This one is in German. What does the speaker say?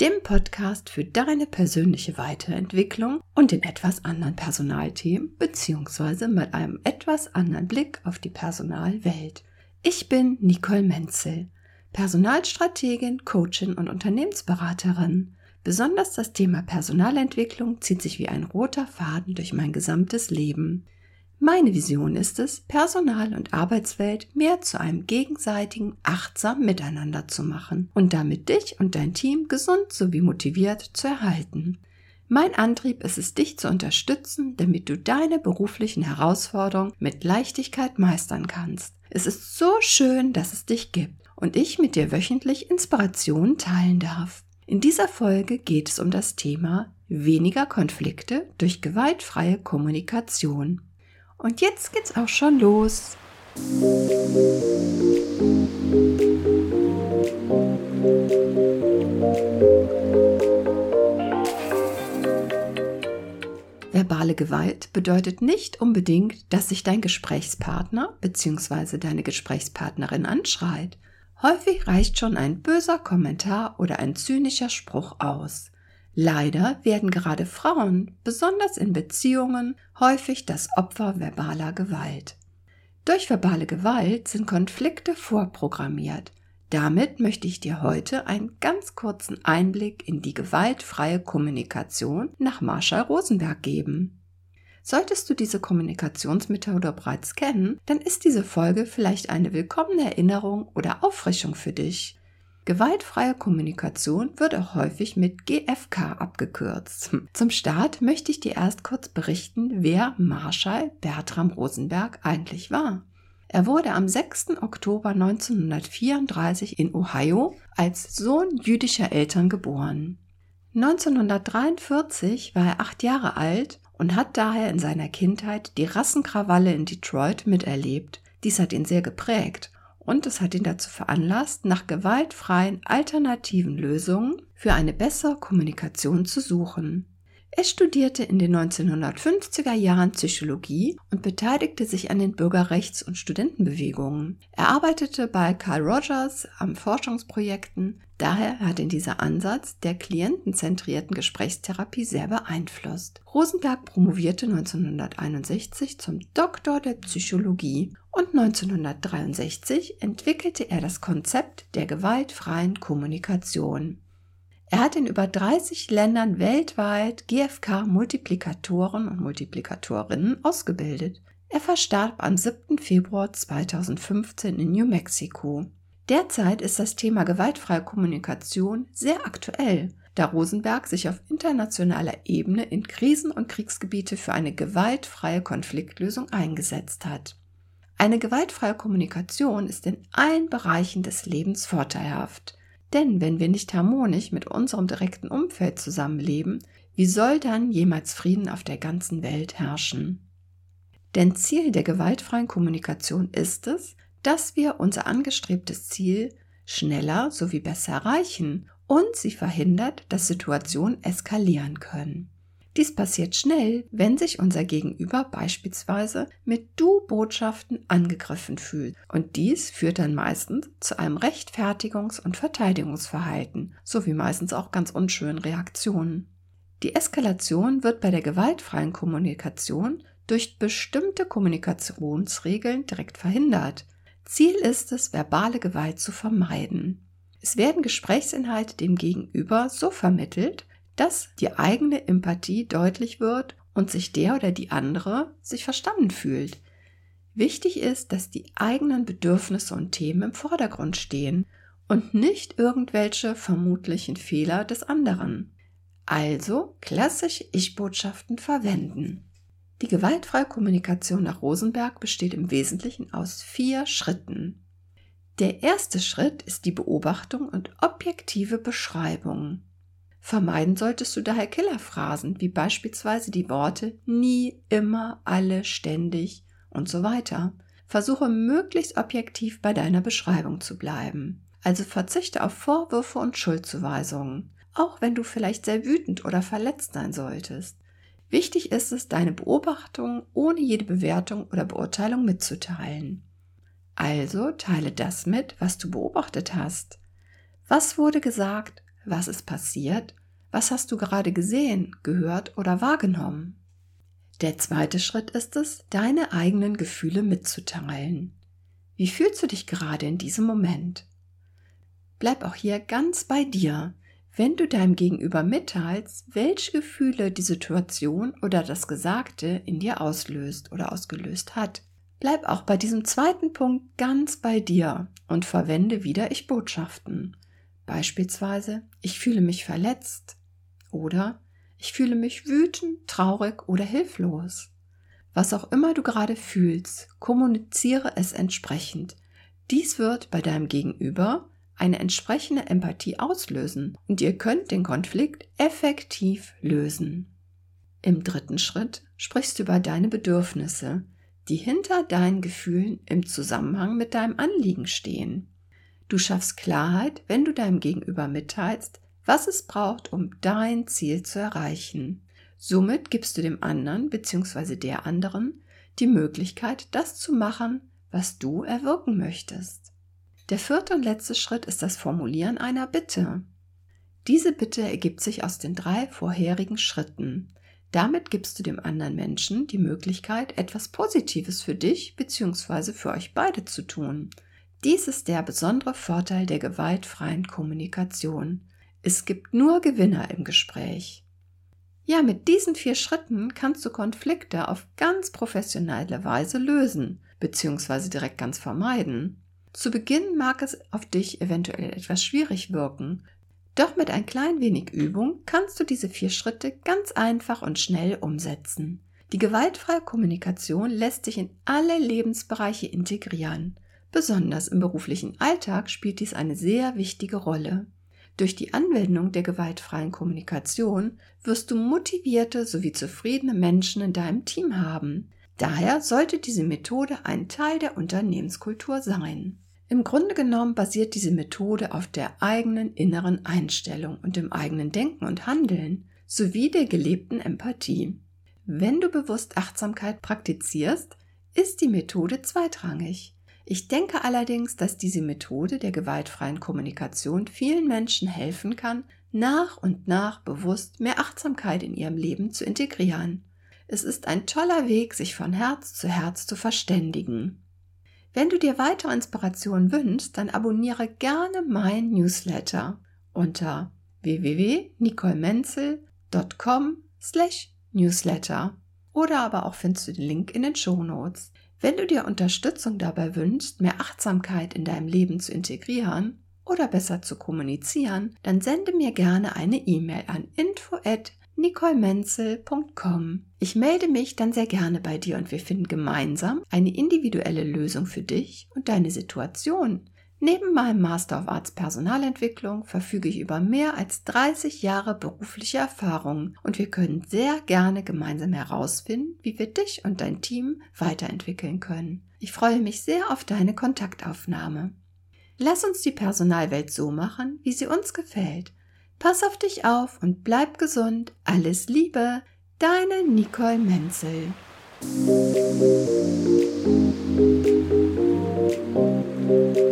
dem Podcast für deine persönliche Weiterentwicklung und in etwas anderen Personalthemen beziehungsweise mit einem etwas anderen Blick auf die Personalwelt. Ich bin Nicole Menzel, Personalstrategin, Coachin und Unternehmensberaterin. Besonders das Thema Personalentwicklung zieht sich wie ein roter Faden durch mein gesamtes Leben. Meine Vision ist es, Personal- und Arbeitswelt mehr zu einem gegenseitigen, achtsamen Miteinander zu machen und damit dich und dein Team gesund sowie motiviert zu erhalten. Mein Antrieb ist es, dich zu unterstützen, damit du deine beruflichen Herausforderungen mit Leichtigkeit meistern kannst. Es ist so schön, dass es dich gibt und ich mit dir wöchentlich Inspirationen teilen darf. In dieser Folge geht es um das Thema weniger Konflikte durch gewaltfreie Kommunikation. Und jetzt geht's auch schon los. Verbale Gewalt bedeutet nicht unbedingt, dass sich dein Gesprächspartner bzw. deine Gesprächspartnerin anschreit. Häufig reicht schon ein böser Kommentar oder ein zynischer Spruch aus. Leider werden gerade Frauen, besonders in Beziehungen, häufig das Opfer verbaler Gewalt. Durch verbale Gewalt sind Konflikte vorprogrammiert. Damit möchte ich dir heute einen ganz kurzen Einblick in die gewaltfreie Kommunikation nach Marshall Rosenberg geben. Solltest du diese Kommunikationsmethode bereits kennen, dann ist diese Folge vielleicht eine willkommene Erinnerung oder Auffrischung für dich. Gewaltfreie Kommunikation wird auch häufig mit GFK abgekürzt. Zum Start möchte ich dir erst kurz berichten, wer Marshall Bertram Rosenberg eigentlich war. Er wurde am 6. Oktober 1934 in Ohio als Sohn jüdischer Eltern geboren. 1943 war er acht Jahre alt und hat daher in seiner Kindheit die Rassenkrawalle in Detroit miterlebt. Dies hat ihn sehr geprägt und es hat ihn dazu veranlasst, nach gewaltfreien alternativen Lösungen für eine bessere Kommunikation zu suchen. Er studierte in den 1950er Jahren Psychologie und beteiligte sich an den Bürgerrechts- und Studentenbewegungen. Er arbeitete bei Carl Rogers an Forschungsprojekten, daher hat ihn dieser Ansatz der klientenzentrierten Gesprächstherapie sehr beeinflusst. Rosenberg promovierte 1961 zum Doktor der Psychologie und 1963 entwickelte er das Konzept der gewaltfreien Kommunikation. Er hat in über 30 Ländern weltweit GFK-Multiplikatoren und Multiplikatorinnen ausgebildet. Er verstarb am 7. Februar 2015 in New Mexico. Derzeit ist das Thema gewaltfreie Kommunikation sehr aktuell, da Rosenberg sich auf internationaler Ebene in Krisen- und Kriegsgebiete für eine gewaltfreie Konfliktlösung eingesetzt hat. Eine gewaltfreie Kommunikation ist in allen Bereichen des Lebens vorteilhaft. Denn wenn wir nicht harmonisch mit unserem direkten Umfeld zusammenleben, wie soll dann jemals Frieden auf der ganzen Welt herrschen? Denn Ziel der gewaltfreien Kommunikation ist es, dass wir unser angestrebtes Ziel schneller sowie besser erreichen und sie verhindert, dass Situationen eskalieren können. Dies passiert schnell, wenn sich unser Gegenüber beispielsweise mit Du-Botschaften angegriffen fühlt. Und dies führt dann meistens zu einem Rechtfertigungs- und Verteidigungsverhalten, sowie meistens auch ganz unschönen Reaktionen. Die Eskalation wird bei der gewaltfreien Kommunikation durch bestimmte Kommunikationsregeln direkt verhindert. Ziel ist es, verbale Gewalt zu vermeiden. Es werden Gesprächsinhalte dem Gegenüber so vermittelt, dass die eigene Empathie deutlich wird und sich der oder die andere sich verstanden fühlt. Wichtig ist, dass die eigenen Bedürfnisse und Themen im Vordergrund stehen und nicht irgendwelche vermutlichen Fehler des anderen. Also klassisch Ich-Botschaften verwenden. Die gewaltfreie Kommunikation nach Rosenberg besteht im Wesentlichen aus vier Schritten. Der erste Schritt ist die Beobachtung und objektive Beschreibung. Vermeiden solltest du daher Killerphrasen wie beispielsweise die Worte nie, immer, alle, ständig und so weiter. Versuche möglichst objektiv bei deiner Beschreibung zu bleiben. Also verzichte auf Vorwürfe und Schuldzuweisungen, auch wenn du vielleicht sehr wütend oder verletzt sein solltest. Wichtig ist es, deine Beobachtungen ohne jede Bewertung oder Beurteilung mitzuteilen. Also teile das mit, was du beobachtet hast. Was wurde gesagt? Was ist passiert? Was hast du gerade gesehen, gehört oder wahrgenommen? Der zweite Schritt ist es, deine eigenen Gefühle mitzuteilen. Wie fühlst du dich gerade in diesem Moment? Bleib auch hier ganz bei dir, wenn du deinem Gegenüber mitteilst, welche Gefühle die Situation oder das Gesagte in dir auslöst oder ausgelöst hat. Bleib auch bei diesem zweiten Punkt ganz bei dir und verwende wieder Ich-Botschaften. Beispielsweise, ich fühle mich verletzt oder ich fühle mich wütend, traurig oder hilflos. Was auch immer du gerade fühlst, kommuniziere es entsprechend. Dies wird bei deinem Gegenüber eine entsprechende Empathie auslösen und ihr könnt den Konflikt effektiv lösen. Im dritten Schritt sprichst du über deine Bedürfnisse, die hinter deinen Gefühlen im Zusammenhang mit deinem Anliegen stehen. Du schaffst Klarheit, wenn du deinem Gegenüber mitteilst, was es braucht, um dein Ziel zu erreichen. Somit gibst du dem anderen bzw. der anderen die Möglichkeit, das zu machen, was du erwirken möchtest. Der vierte und letzte Schritt ist das Formulieren einer Bitte. Diese Bitte ergibt sich aus den drei vorherigen Schritten. Damit gibst du dem anderen Menschen die Möglichkeit, etwas Positives für dich bzw. für euch beide zu tun. Dies ist der besondere Vorteil der gewaltfreien Kommunikation. Es gibt nur Gewinner im Gespräch. Ja, mit diesen vier Schritten kannst du Konflikte auf ganz professionelle Weise lösen bzw. direkt ganz vermeiden. Zu Beginn mag es auf dich eventuell etwas schwierig wirken, doch mit ein klein wenig Übung kannst du diese vier Schritte ganz einfach und schnell umsetzen. Die gewaltfreie Kommunikation lässt sich in alle Lebensbereiche integrieren. Besonders im beruflichen Alltag spielt dies eine sehr wichtige Rolle. Durch die Anwendung der gewaltfreien Kommunikation wirst du motivierte sowie zufriedene Menschen in deinem Team haben. Daher sollte diese Methode ein Teil der Unternehmenskultur sein. Im Grunde genommen basiert diese Methode auf der eigenen inneren Einstellung und dem eigenen Denken und Handeln sowie der gelebten Empathie. Wenn du bewusst Achtsamkeit praktizierst, ist die Methode zweitrangig. Ich denke allerdings, dass diese Methode der gewaltfreien Kommunikation vielen Menschen helfen kann, nach und nach bewusst mehr Achtsamkeit in ihrem Leben zu integrieren. Es ist ein toller Weg, sich von Herz zu Herz zu verständigen. Wenn du dir weitere Inspiration wünschst, dann abonniere gerne mein Newsletter unter www.nicolemenzel.com slash newsletter oder aber auch findest du den Link in den Show Notes. Wenn du dir Unterstützung dabei wünschst, mehr Achtsamkeit in deinem Leben zu integrieren oder besser zu kommunizieren, dann sende mir gerne eine E-Mail an info@ nicolemenzel.com. Ich melde mich dann sehr gerne bei dir und wir finden gemeinsam eine individuelle Lösung für dich und deine Situation. Neben meinem Master of Arts Personalentwicklung verfüge ich über mehr als 30 Jahre berufliche Erfahrung und wir können sehr gerne gemeinsam herausfinden, wie wir dich und dein Team weiterentwickeln können. Ich freue mich sehr auf deine Kontaktaufnahme. Lass uns die Personalwelt so machen, wie sie uns gefällt. Pass auf dich auf und bleib gesund. Alles Liebe, deine Nicole Menzel. Thank you.